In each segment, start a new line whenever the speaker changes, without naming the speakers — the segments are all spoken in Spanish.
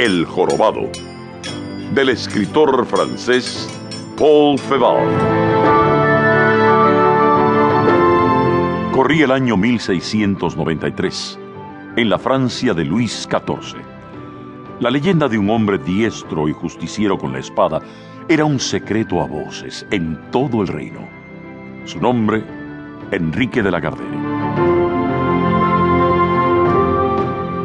El Jorobado, del escritor francés Paul Feval. Corría el año 1693, en la Francia de Luis XIV. La leyenda de un hombre diestro y justiciero con la espada era un secreto a voces en todo el reino. Su nombre, Enrique de la Gardere.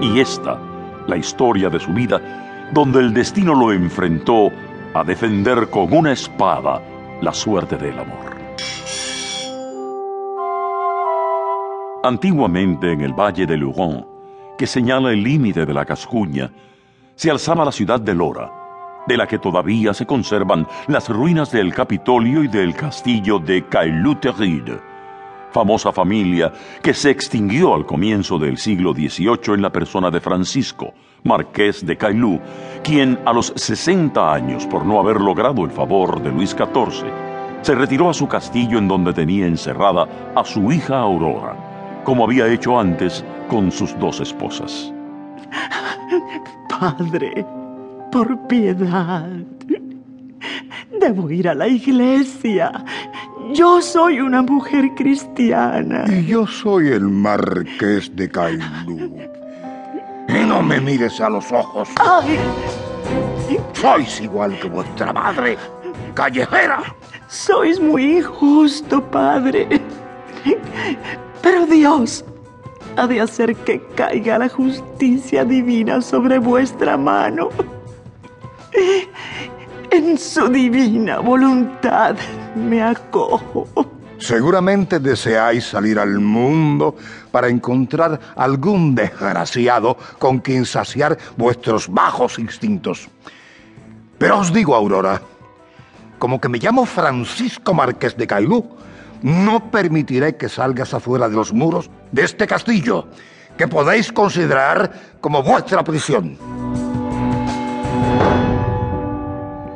Y esta, la historia de su vida, donde el destino lo enfrentó a defender con una espada la suerte del amor. Antiguamente en el valle de Lugon, que señala el límite de la Cascuña, se alzaba la ciudad de Lora, de la que todavía se conservan las ruinas del Capitolio y del castillo de Caillou-Terride famosa familia que se extinguió al comienzo del siglo XVIII en la persona de Francisco, marqués de Cailú, quien a los 60 años, por no haber logrado el favor de Luis XIV, se retiró a su castillo en donde tenía encerrada a su hija Aurora, como había hecho antes con sus dos esposas.
Padre, por piedad. Debo ir a la iglesia yo soy una mujer cristiana.
Y yo soy el marqués de Cailú. Y no me mires a los ojos.
¡Ay!
Sois igual que vuestra madre, callejera.
Sois muy injusto, padre. Pero Dios ha de hacer que caiga la justicia divina sobre vuestra mano. En su divina voluntad me acojo.
Seguramente deseáis salir al mundo para encontrar algún desgraciado con quien saciar vuestros bajos instintos. Pero os digo, Aurora, como que me llamo Francisco Márquez de Cailú, no permitiré que salgas afuera de los muros de este castillo, que podéis considerar como vuestra prisión.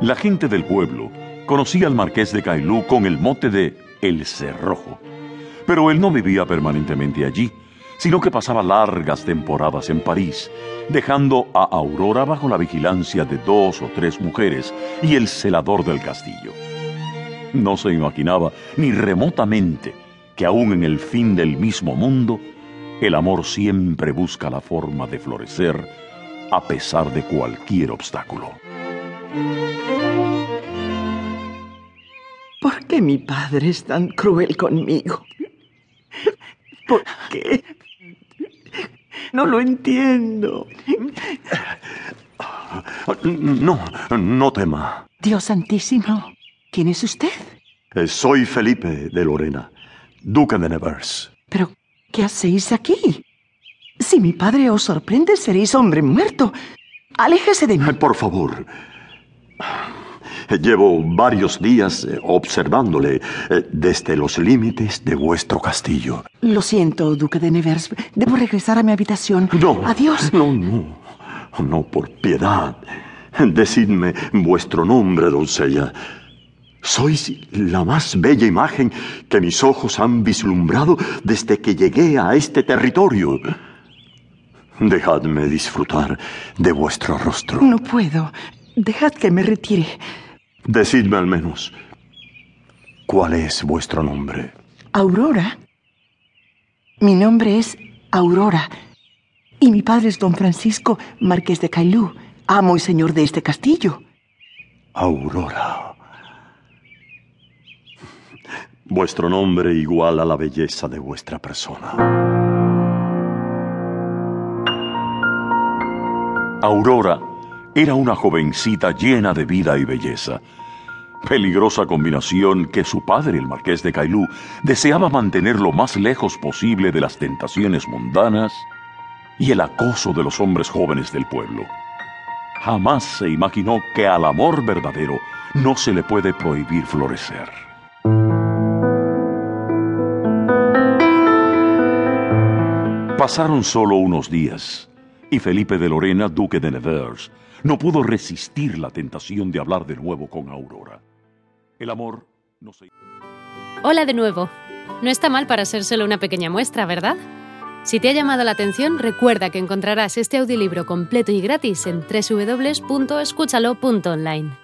La gente del pueblo conocía al marqués de Cailú con el mote de El Cerrojo. Pero él no vivía permanentemente allí, sino que pasaba largas temporadas en París, dejando a Aurora bajo la vigilancia de dos o tres mujeres y el celador del castillo. No se imaginaba ni remotamente que aún en el fin del mismo mundo, el amor siempre busca la forma de florecer a pesar de cualquier obstáculo.
¿Por qué mi padre es tan cruel conmigo? ¿Por qué? No lo entiendo.
No, no tema.
Dios santísimo, ¿quién es usted?
Eh, soy Felipe de Lorena, duque de Nevers.
¿Pero qué hacéis aquí? Si mi padre os sorprende, seréis hombre muerto. Aléjese de mí.
Por favor, Llevo varios días eh, observándole eh, desde los límites de vuestro castillo.
Lo siento, Duque de Nevers. Debo regresar a mi habitación.
No.
Adiós.
No, no. No, por piedad. Decidme vuestro nombre, doncella. Sois la más bella imagen que mis ojos han vislumbrado desde que llegué a este territorio. Dejadme disfrutar de vuestro rostro.
No puedo. Dejad que me retire.
Decidme al menos, ¿cuál es vuestro nombre?
Aurora. Mi nombre es Aurora. Y mi padre es don Francisco Marqués de Cailú, amo y señor de este castillo.
Aurora. Vuestro nombre igual a la belleza de vuestra persona.
Aurora era una jovencita llena de vida y belleza. Peligrosa combinación que su padre, el marqués de Cailú, deseaba mantener lo más lejos posible de las tentaciones mundanas y el acoso de los hombres jóvenes del pueblo. Jamás se imaginó que al amor verdadero no se le puede prohibir florecer. Pasaron solo unos días y Felipe de Lorena, duque de Nevers, no pudo resistir la tentación de hablar de nuevo con Aurora. El amor no se...
Hola de nuevo. No está mal para ser solo una pequeña muestra, ¿verdad? Si te ha llamado la atención, recuerda que encontrarás este audiolibro completo y gratis en www.escúchalo.online.